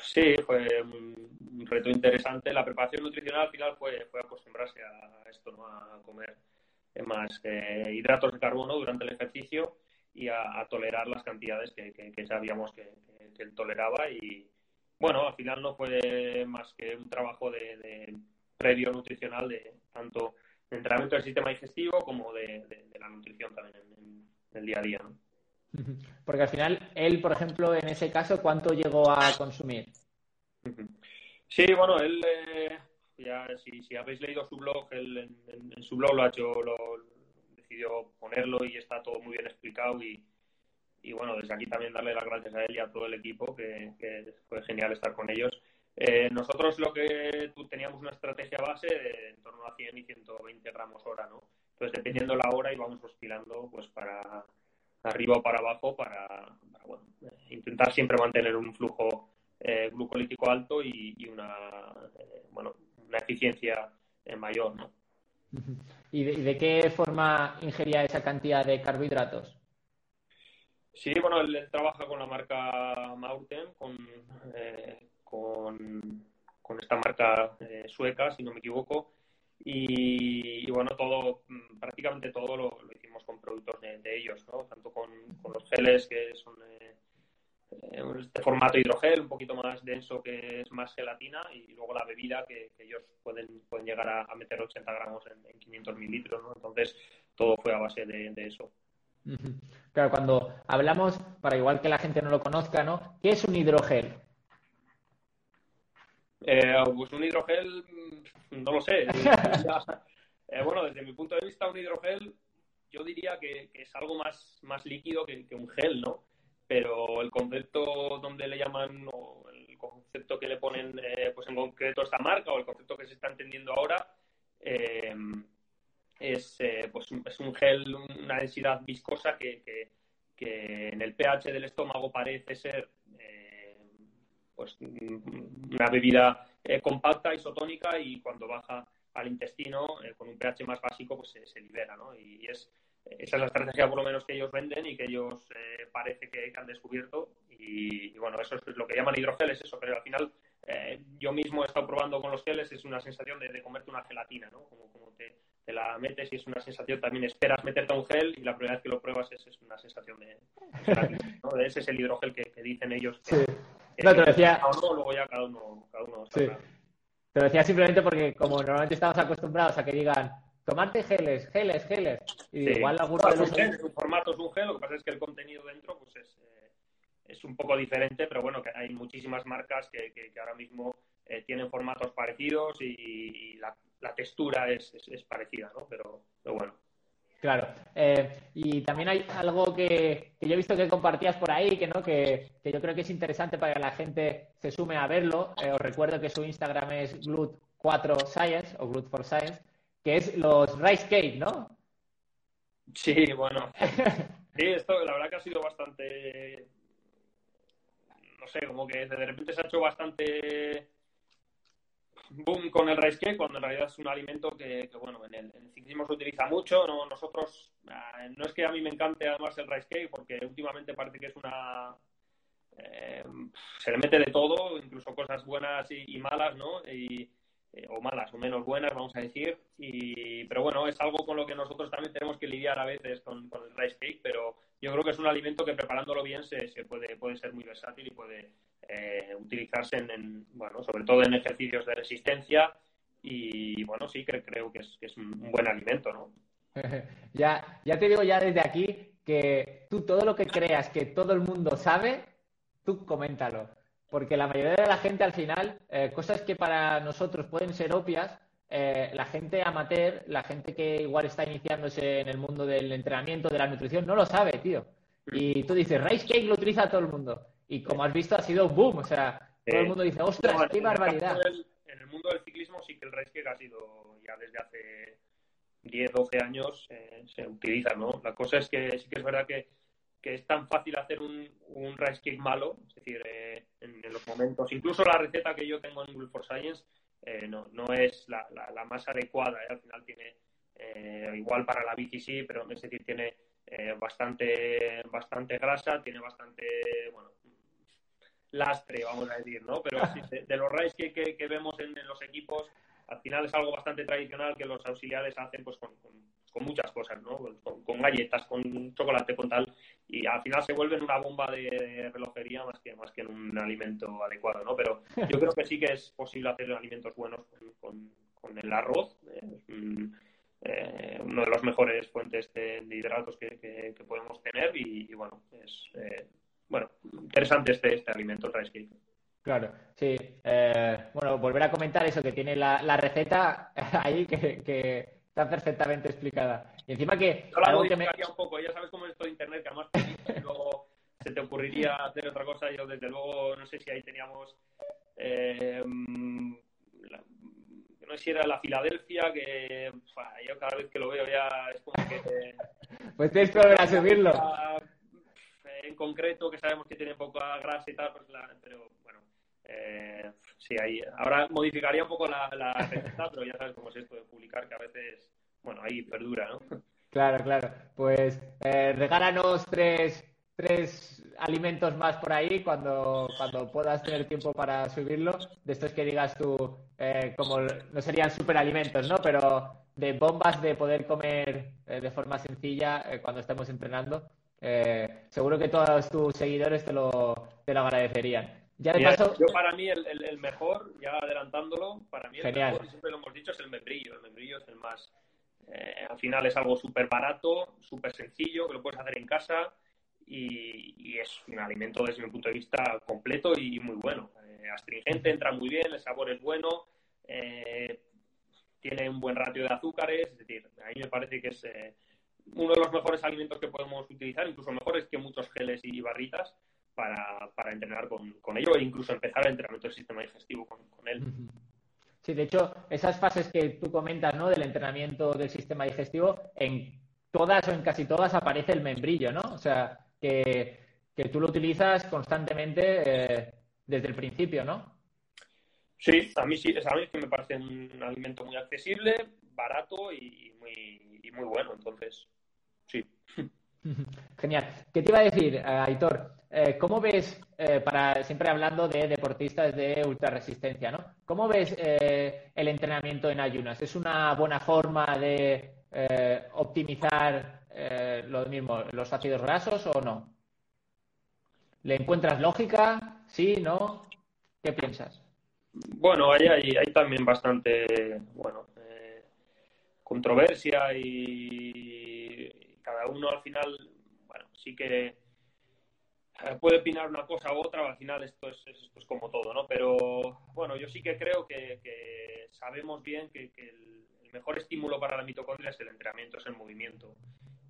sí, fue un reto interesante. La preparación nutricional al final fue, fue acostumbrarse a esto, ¿no? A comer más hidratos de carbono durante el ejercicio y a, tolerar las cantidades que, sabíamos que, él toleraba y bueno, al final no fue más que un trabajo de, previo nutricional de tanto de entrenamiento del sistema digestivo como de, la nutrición también en, el día a día. Porque al final, él, por ejemplo, en ese caso, ¿cuánto llegó a consumir? Sí, bueno, él, eh, ya si, habéis leído su blog, él en, su blog lo ha hecho, lo, decidió ponerlo y está todo muy bien explicado y, y bueno, desde aquí también darle las gracias a él y a todo el equipo, que, fue genial estar con ellos. Eh, nosotros lo que teníamos una estrategia base de en torno a 100 y 120 gramos hora, ¿no? Entonces, dependiendo la hora, íbamos oscilando pues para arriba o para abajo para, bueno, intentar siempre mantener un flujo eh, glucolítico alto y, una, eh, bueno, una eficiencia mayor, ¿no? ¿Y de, qué forma ingería esa cantidad de carbohidratos? Sí, bueno, él, trabaja con la marca Maurten, con, eh, con, esta marca eh, sueca, si no me equivoco. Y, bueno, todo, mm, prácticamente todo lo, hicimos con productos de, ellos, ¿no? Tanto con, los geles que son eh, formato hidrogel, un poquito más denso que es más gelatina, y luego la bebida que, ellos pueden, pueden llegar a, meter 80 gramos en, 500 mililitros, ¿no? Entonces, todo fue a base de, eso. Claro, cuando hablamos, para igual que la gente no lo conozca, ¿no? ¿Qué es un hidrogel? Eh, pues un hidrogel, mm, no lo sé. Eh, bueno, desde mi punto de vista, un hidrogel yo diría que, es algo más, más líquido que, un gel, ¿no? Pero el concepto donde le llaman, o el concepto que le ponen, eh, pues en concreto esta marca, o el concepto que se está entendiendo ahora, es, pues, es un gel, una densidad viscosa que, que, en el pH del estómago parece ser pues una bebida eh, compacta, isotónica y cuando baja al intestino eh, con un pH más básico pues se, libera, ¿no? Y es esa es la estrategia por lo menos que ellos venden y que ellos eh, parece que, han descubierto y, bueno, eso es lo que llaman hidrogeles, eso, pero al final yo mismo he estado probando con los geles, es una sensación de, comerte una gelatina, ¿no? Como, te, la metes y es una sensación, también esperas meterte a un gel y la primera vez que lo pruebas es, es una sensación de, ¿no? Ese es el hidrogel que, dicen ellos que, no, te lo decía. luego ya cada uno. Cada uno sí. Te lo decía simplemente porque, como normalmente estamos acostumbrados a que digan tomarte geles, geles, geles. Y igual algunos de los. Es un formato es un gel, lo que pasa es que el contenido dentro pues es, eh, es un poco diferente, pero bueno, que hay muchísimas marcas que, que, ahora mismo eh, tienen formatos parecidos y, la, la, textura es, es, parecida, ¿no? Pero, pero bueno. Claro. Eh, y también hay algo que, yo he visto que compartías por ahí, que, ¿no? Que, yo creo que es interesante para que la gente se sume a verlo. Eh, os recuerdo que su Instagram es Glut4Science o Glut4Science, que es los Rice Cake, ¿no? Sí, bueno. Sí, esto la verdad que ha sido bastante. No sé, como que de repente se ha hecho bastante boom con el rice cake cuando en realidad es un alimento que, bueno, en el, ciclismo se utiliza mucho. ¿no? Nosotros, ah, no es que a mí me encante además el rice cake, porque últimamente parece que es una... Eh, se le mete de todo, incluso cosas buenas y, malas, ¿no? Y, eh, o malas o menos buenas, vamos a decir. Y, pero bueno, es algo con lo que nosotros también tenemos que lidiar a veces con, el rice cake, pero yo creo que es un alimento que preparándolo bien se, se puede, puede ser muy versátil y puede, eh, utilizarse en, bueno, sobre todo en ejercicios de resistencia y bueno, sí que creo que es, que es un buen alimento, ¿no? ya, ya te digo ya desde aquí que tú todo lo que creas que todo el mundo sabe, tú coméntalo. Porque la mayoría de la gente al final, eh, cosas que para nosotros pueden ser obvias, eh, la gente amateur, la gente que igual está iniciándose en el mundo del entrenamiento, de la nutrición, no lo sabe, tío. Y tú dices, rice cake lo utiliza todo el mundo. Y como has visto, ha sido boom. O sea, todo el mundo dice, ostras, qué barbaridad. en el mundo del ciclismo sí que el race cake ha sido ya desde hace 10, 12 años eh, se utiliza, ¿no? La cosa es que sí que es verdad que, que es tan fácil hacer un, rice cake malo, es decir, eh, en, los momentos, incluso la receta que yo tengo en Google for Science eh, no, no es la, la, más adecuada, al final tiene, igual para la bici sí, pero es decir, tiene bastante, bastante grasa, tiene bastante, bueno, lastre, vamos a decir, ¿no? Pero de, los rays que, que, vemos en, los equipos, al final es algo bastante tradicional que los auxiliares hacen pues con, muchas cosas, ¿no? Con, galletas, con chocolate, con tal, y al final se vuelven una bomba de relojería más que, más que en un alimento adecuado, ¿no? Pero yo creo que sí que es posible hacer alimentos buenos con, el arroz, ¿eh? eh, uno de los mejores fuentes de, hidratos que, que, podemos tener y, bueno, es... Eh, bueno, interesante este, este alimento rice Claro, sí. Eh, bueno, volver a comentar eso, que tiene la, la receta ahí que, que, está perfectamente explicada. Y encima que... Yo la algo que me... un poco, ya sabes cómo es todo Internet, que además luego se te ocurriría hacer otra cosa. Yo desde luego, no sé si ahí teníamos... Eh, no sé si era la Filadelfia, que yo cada vez que lo veo ya es como que... pues tienes que volver a subirlo en concreto, que sabemos que tiene poca grasa y tal, pues pero bueno, eh, sí, ahí. Ahora modificaría un poco la, receta, pero ya sabes cómo es esto de publicar, que a veces, bueno, ahí perdura, ¿no? Claro, claro. Pues eh, regálanos tres, tres alimentos más por ahí cuando, cuando puedas tener tiempo para subirlo. De estos que digas tú, eh, como no serían superalimentos, ¿no? Pero de bombas de poder comer eh, de forma sencilla cuando estemos entrenando Eh, seguro que todos tus seguidores te lo, te lo agradecerían. Ya de paso... Yo para mí el, el, mejor, ya adelantándolo, para mí el mejor, y siempre lo hemos dicho, es el membrillo. El membrillo es el más... Eh, al final es algo súper barato, súper sencillo, que lo puedes hacer en casa y, y, es un alimento desde mi punto de vista completo y muy bueno. Eh, astringente, entra muy bien, el sabor es bueno, eh, tiene un buen ratio de azúcares, es decir, a mí me parece que es uno de los mejores alimentos que podemos utilizar, incluso mejores que muchos geles y barritas para, para entrenar con, con, ello e incluso empezar el entrenamiento del sistema digestivo con, él. Sí, de hecho, esas fases que tú comentas, ¿no? Del entrenamiento del sistema digestivo, en todas o en casi todas aparece el membrillo, ¿no? O sea, que, que tú lo utilizas constantemente eh, desde el principio, ¿no? Sí, a mí sí, a mí que me parece un alimento muy accesible, barato y muy, y muy bueno, entonces, sí. Genial. ¿Qué te iba a decir, eh, Aitor? Eh, ¿Cómo ves, eh, para siempre hablando de deportistas de ultrarresistencia, ¿no? ¿Cómo ves el entrenamiento en ayunas? ¿Es una buena forma de optimizar lo mismo, los ácidos grasos o no? ¿Le encuentras lógica? ¿Sí? ¿No? ¿Qué piensas? Bueno, hay, hay, hay también bastante, bueno, controversia y uno al final, bueno, sí que eh, puede opinar una cosa u otra, al final esto es, esto es como todo, ¿no? Pero bueno, yo sí que creo que, sabemos bien que, el, mejor estímulo para la mitocondria es el entrenamiento, es el movimiento.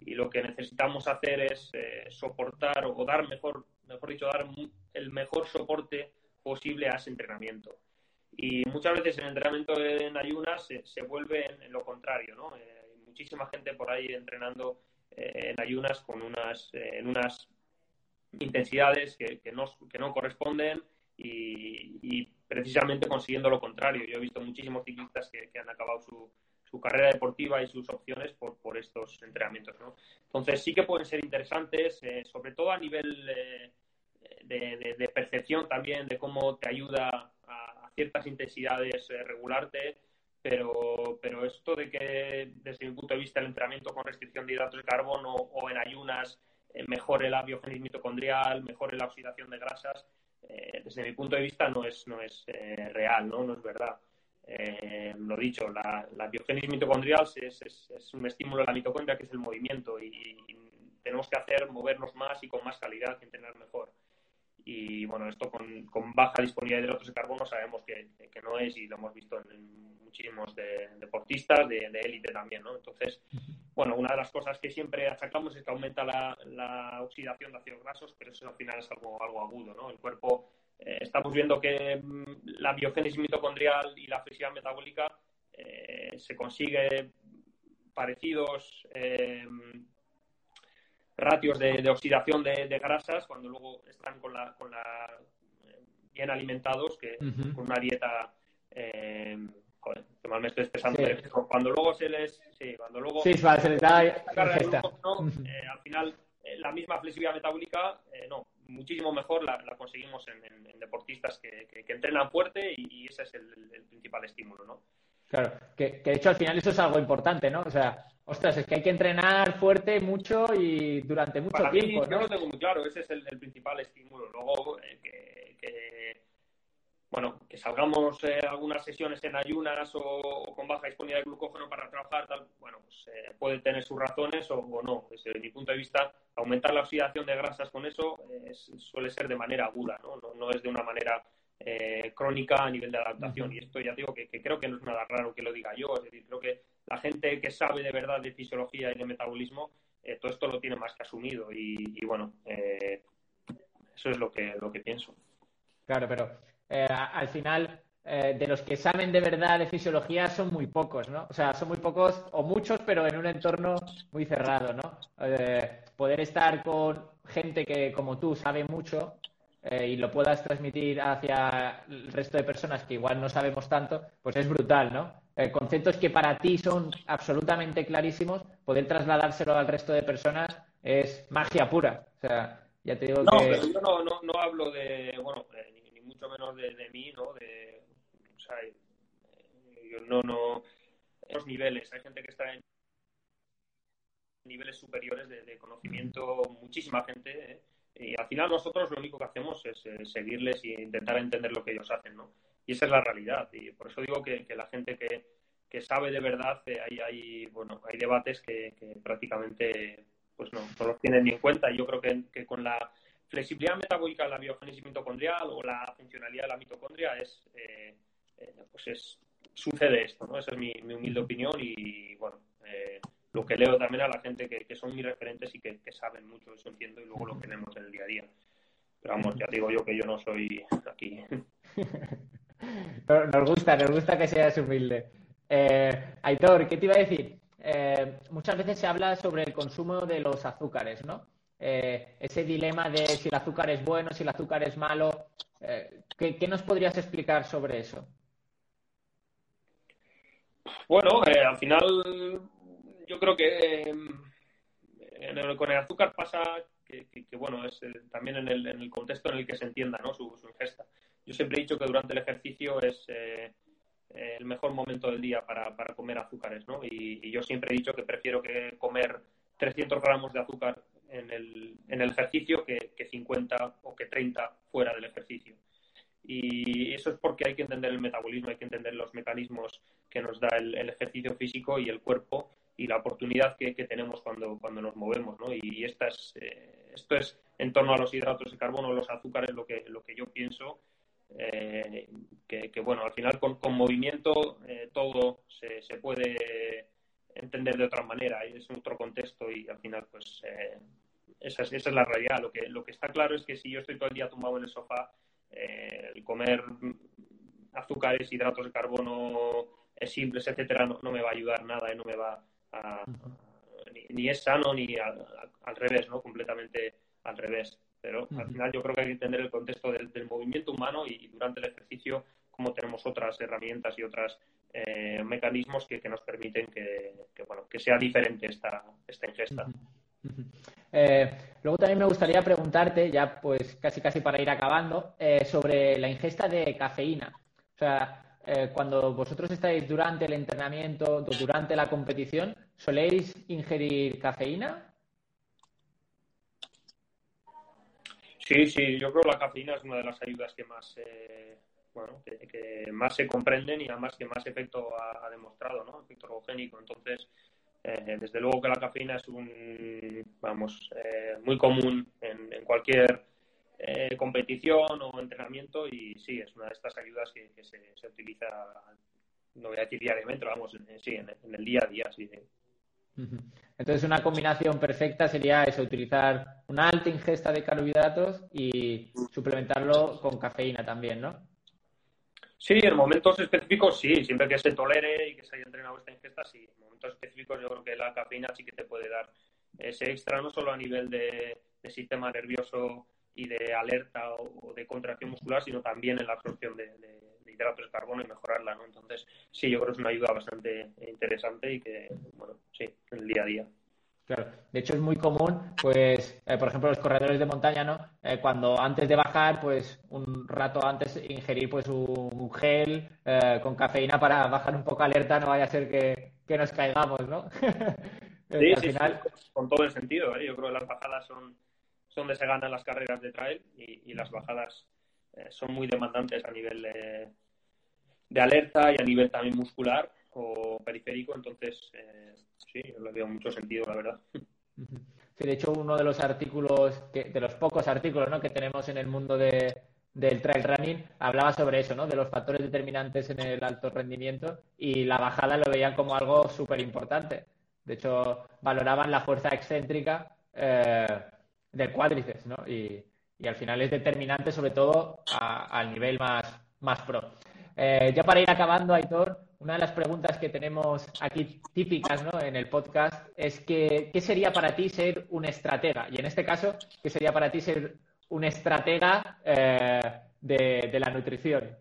Y lo que necesitamos hacer es eh, soportar o dar mejor, mejor dicho, dar el mejor soporte posible a ese entrenamiento. Y muchas veces el entrenamiento en ayunas se, vuelve en, lo contrario, ¿no? Eh, muchísima gente por ahí entrenando eh, en ayunas con unas, eh, en unas intensidades que, que, no, que no corresponden y, precisamente consiguiendo lo contrario. Yo he visto muchísimos ciclistas que, han acabado su, su, carrera deportiva y sus opciones por, por estos entrenamientos. ¿no? Entonces sí que pueden ser interesantes, eh, sobre todo a nivel de, de, percepción también, de cómo te ayuda a ciertas intensidades regularte pero, pero esto de que desde mi punto de vista el entrenamiento con restricción de hidratos de carbono o en ayunas eh, mejore la biogénesis mitocondrial, mejore la oxidación de grasas, eh, desde mi punto de vista no es, no es eh, real, ¿no? no es verdad. lo dicho, la, la mitocondrial es, es, es, un estímulo de la mitocondria que es el movimiento y, tenemos que hacer movernos más y con más calidad y entrenar mejor y bueno, esto con, con, baja disponibilidad de hidratos de carbono sabemos que, que, no es y lo hemos visto en, muchísimos deportistas de élite también, ¿no? Entonces, bueno, una de las cosas que siempre achacamos es que aumenta la, la oxidación de ácidos grasos, pero eso al final es algo, algo agudo, ¿no? El cuerpo, eh, estamos viendo que mm, la biogénesis mitocondrial y la flexibilidad metabólica eh, se consigue parecidos eh, ratios de, oxidación de, grasas cuando luego están con la, con la bien alimentados que con una dieta joder, que mal me estoy expresando. Cuando luego se les. Sí, cuando luego. Sí, se les da. Eh, al final, eh, la misma flexibilidad metabólica, eh, no. Muchísimo mejor la, conseguimos en, deportistas que, que, entrenan fuerte y, ese es el, principal estímulo, ¿no? Claro, que, de hecho al final eso es algo importante, ¿no? O sea, ostras, es que hay que entrenar fuerte mucho y durante mucho tiempo, ¿no? Yo lo tengo muy claro, ese es el, principal estímulo. Luego, que, bueno, que salgamos eh, algunas sesiones en ayunas o, con baja disponibilidad de glucógeno para trabajar, tal, bueno, pues eh, puede tener sus razones o, no. Desde mi punto de vista, aumentar la oxidación de grasas con eso suele ser de manera aguda, ¿no? No, es de una manera eh, crónica a nivel de adaptación. Y esto ya digo que, creo que no es nada raro que lo diga yo. Es decir, creo que la gente que sabe de verdad de fisiología y de metabolismo, todo esto lo tiene más que asumido. Y, y bueno, eso es lo que, lo que pienso. Claro, pero eh, al final, eh, de los que saben de verdad de fisiología son muy pocos, ¿no? O sea, son muy pocos o muchos, pero en un entorno muy cerrado, ¿no? Eh, poder estar con gente que, como tú, sabe mucho y lo puedas transmitir hacia el resto de personas que igual no sabemos tanto, pues es brutal, ¿no? conceptos que para ti son absolutamente clarísimos, poder trasladárselo al resto de personas es magia pura. O sea, ya te digo no, que... pero yo no, no, no hablo de, bueno, mucho menos de, de mí, ¿no? De, o sea, eh, yo no, no, los niveles, hay gente que está en niveles superiores de, conocimiento muchísima gente. Y al final nosotros lo único que hacemos es seguirles e intentar entender lo que ellos hacen, ¿no? Y esa es la realidad. Y por eso digo que, la gente que, que, sabe de verdad, hay, hay, bueno, hay debates que, prácticamente pues no, no los tienen ni en cuenta. Yo creo que, que con la flexibilidad metabólica de la biogénesis mitocondrial o la funcionalidad de la mitocondria es, eh, eh, pues es, sucede esto, ¿no? Esa es mi, humilde opinión y, bueno, eh, lo que leo también a la gente que, son mis referentes y que, saben mucho, eso entiendo, y luego lo que vemos en el día a día. Pero vamos, ya digo yo que yo no soy aquí. Nos gusta, nos gusta que seas humilde. Aitor, ¿qué te iba a decir? muchas veces se habla sobre el consumo de los azúcares, ¿no? Eh, ese dilema de si el azúcar es bueno, si el azúcar es malo. Eh, ¿qué, nos podrías explicar sobre eso? Bueno, eh, al final yo creo que con el azúcar pasa que, bueno, es también en el, contexto en el que se entienda ¿no? su, ingesta. Yo siempre he dicho que durante el ejercicio es el mejor momento del día para, comer azúcares, ¿no? Y, yo siempre he dicho que prefiero que comer 300 gramos de azúcar en el, en el ejercicio que, que 50 o que 30 fuera del ejercicio. Y eso es porque hay que entender el metabolismo, hay que entender los mecanismos que nos da el, ejercicio físico y el cuerpo y la oportunidad que, que tenemos cuando, cuando nos movemos. ¿no? Y esta es, eh, esto es en torno a los hidratos de carbono, los azúcares, lo que, lo que yo pienso. Eh, que, que, bueno, al final con, con movimiento eh, todo se, se puede entender de otra manera y es otro contexto y al final pues eh, esa, es, esa es la realidad. Lo que, lo que está claro es que si yo estoy todo el día tumbado en el sofá, eh, el comer azúcares, hidratos de carbono simples, etcétera, no, me va a ayudar nada y no me va a, ni, es sano ni al revés, ¿no? Completamente al revés. Pero al final yo creo que hay que entender el contexto del, movimiento humano y, durante el ejercicio cómo tenemos otras herramientas y otros eh, mecanismos que, nos permiten que, bueno, que sea diferente esta, esta ingesta. Eh, luego también me gustaría preguntarte, ya pues casi casi para ir acabando, eh, sobre la ingesta de cafeína. O sea, cuando vosotros estáis durante el entrenamiento, durante la competición, ¿soléis ingerir cafeína? Sí, sí, yo creo que la cafeína es una de las ayudas que más bueno, que, más se comprenden y además que más efecto ha, demostrado, ¿no? Efecto ergogénico. Entonces, eh, desde luego que la cafeína es un, vamos, eh, muy común en, cualquier eh, competición o entrenamiento y sí, es una de estas ayudas que, se, utiliza, no voy a decir diariamente, vamos, sí, en, el día a día, sí. Entonces, una combinación perfecta sería eso, utilizar una alta ingesta de carbohidratos y suplementarlo con cafeína también, ¿no? Sí, en momentos específicos sí, siempre que se tolere y que se haya entrenado esta ingesta, sí. En momentos específicos yo creo que la cafeína sí que te puede dar ese extra, no solo a nivel de, sistema nervioso y de alerta o, de contracción muscular, sino también en la absorción de, hidratos de carbono y mejorarla, ¿no? Entonces, sí, yo creo que es una ayuda bastante interesante y que, bueno, sí, en el día a día. Claro, de hecho es muy común, pues, eh, por ejemplo, los corredores de montaña, ¿no? Eh, cuando antes de bajar, pues, un rato antes ingerir, pues, un, gel eh, con cafeína para bajar un poco alerta, no vaya a ser que, nos caigamos, ¿no? sí, sí, con todo el sentido, Yo creo que las bajadas son, son donde se ganan las carreras de trail y, las bajadas son muy demandantes a nivel de, alerta y a nivel también muscular o periférico, entonces sí, le veo mucho sentido, la verdad. Sí, de hecho, uno de los artículos, que, de los pocos artículos ¿no? que tenemos en el mundo de, del trail running, hablaba sobre eso, ¿no? de los factores determinantes en el alto rendimiento y la bajada lo veían como algo súper importante. De hecho, valoraban la fuerza excéntrica eh, del cuádriceps, ¿no? Y, y, al final es determinante sobre todo al nivel más, más pro. Eh, ya para ir acabando, Aitor, una de las preguntas que tenemos aquí típicas ¿no? en el podcast es que, ¿qué sería para ti ser un estratega? Y en este caso, ¿qué sería para ti ser un estratega eh, de, la nutrición?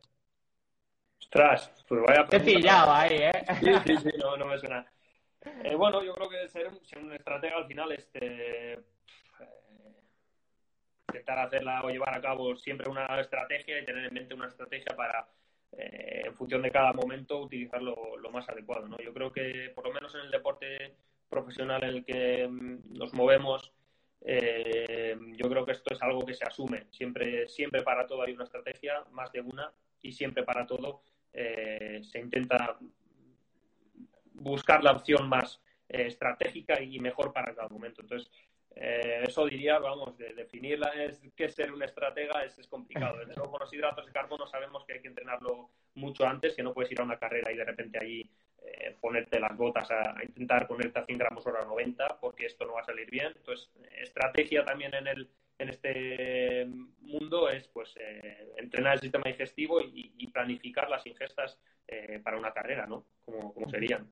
Ostras, pues vaya Te he pillado ahí, ¿eh? Sí, sí, sí, no, no me suena. Eh, bueno, yo creo que ser, ser, un estratega al final este, intentar hacerla o llevar a cabo siempre una estrategia y tener en mente una estrategia para eh, en función de cada momento, utilizar lo, más adecuado. Yo creo que, por lo menos en el deporte profesional en el que mm, nos movemos, eh, yo creo que esto es algo que se asume. Siempre, siempre para todo hay una estrategia, más de una, y siempre para todo eh, se intenta buscar la opción más estratégica y mejor para cada momento. Entonces, eso diría, vamos, de definirla es qué es ser un estratega es, es complicado. Desde luego, con los hidratos de carbono sabemos que hay que entrenarlo mucho antes, que no puedes ir a una carrera y de repente allí eh, ponerte las gotas a, intentar ponerte a 100 gramos hora 90 porque esto no va a salir bien. Entonces, estrategia también en, el, en este mundo es pues eh, entrenar el sistema digestivo y, planificar las ingestas eh, para una carrera, ¿no? Como, como, serían.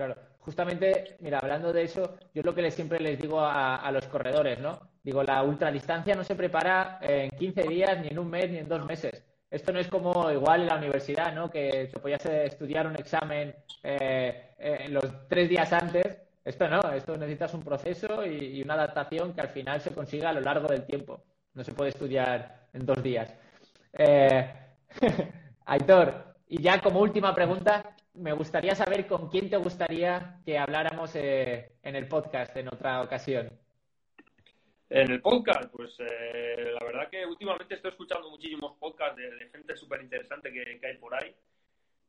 Claro, justamente, mira, hablando de eso, yo lo que siempre les digo a, los corredores, ¿no? Digo, la ultradistancia no se prepara en 15 días, ni en un mes, ni en dos meses esto no es como igual en la universidad, ¿no? Que te podías estudiar un examen eh, eh, los tres días antes. Esto no, esto necesitas un proceso y, una adaptación que al final se consiga a lo largo del tiempo. No se puede estudiar en dos días. Eh, Aitor, y ya como última pregunta, me gustaría saber con quién te gustaría que habláramos en el podcast en otra ocasión. En el podcast, pues eh, la verdad que últimamente estoy escuchando muchísimos podcasts de, gente súper interesante que, hay por ahí.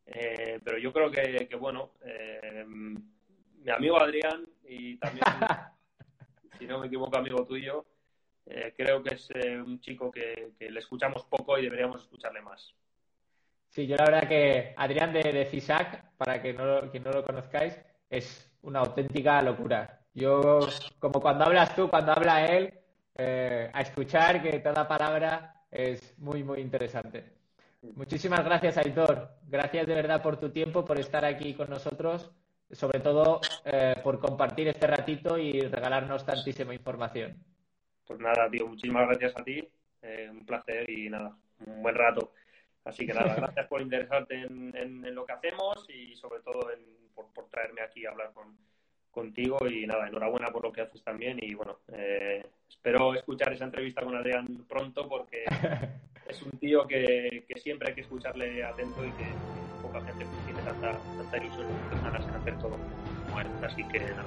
Eh, pero yo creo que, bueno, eh, mi amigo Adrián y también, si no me equivoco, amigo tuyo, creo que es un chico que, le escuchamos poco y deberíamos escucharle más. Sí, yo la verdad que Adrián de, CISAC, para que no, que no lo conozcáis, es una auténtica locura. Yo, como cuando hablas tú, cuando habla él, eh, a escuchar que toda palabra es muy, muy interesante. Muchísimas gracias, Aitor. Gracias de verdad por tu tiempo, por estar aquí con nosotros, sobre todo eh, por compartir este ratito y regalarnos tantísima información. Pues nada, tío, muchísimas gracias a ti. Eh, un placer y nada, un buen rato. Así que nada, gracias por interesarte en, lo que hacemos y sobre todo por traerme aquí a hablar con, contigo y nada, enhorabuena por lo que haces también y bueno, eh, espero escuchar esa entrevista con Adrián pronto porque es un tío que, siempre hay que escucharle atento y que, poca gente tiene tanta, tanta ilusión en hacer todo como él, así que nada.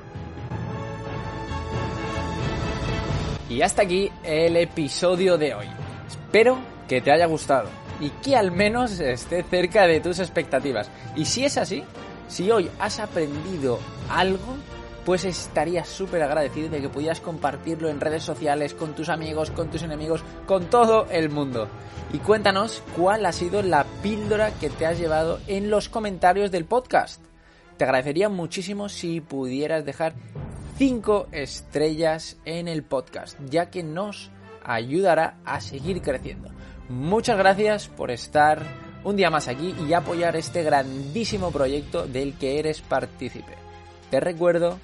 Y hasta aquí el episodio de hoy. Espero que te haya gustado y que al menos esté cerca de tus expectativas. Y si es así, si hoy has aprendido algo, pues estaría súper agradecido de que pudieras compartirlo en redes sociales, con tus amigos, con tus enemigos, con todo el mundo. Y cuéntanos cuál ha sido la píldora que te has llevado en los comentarios del podcast. Te agradecería muchísimo si pudieras dejar 5 estrellas en el podcast, ya que nos ayudará a seguir creciendo. Muchas gracias por estar un día más aquí y apoyar este grandísimo proyecto del que eres partícipe. Te recuerdo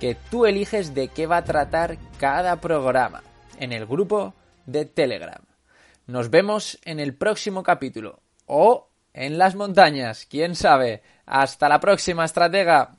que tú eliges de qué va a tratar cada programa en el grupo de Telegram. Nos vemos en el próximo capítulo o en las montañas, quién sabe. Hasta la próxima, estratega.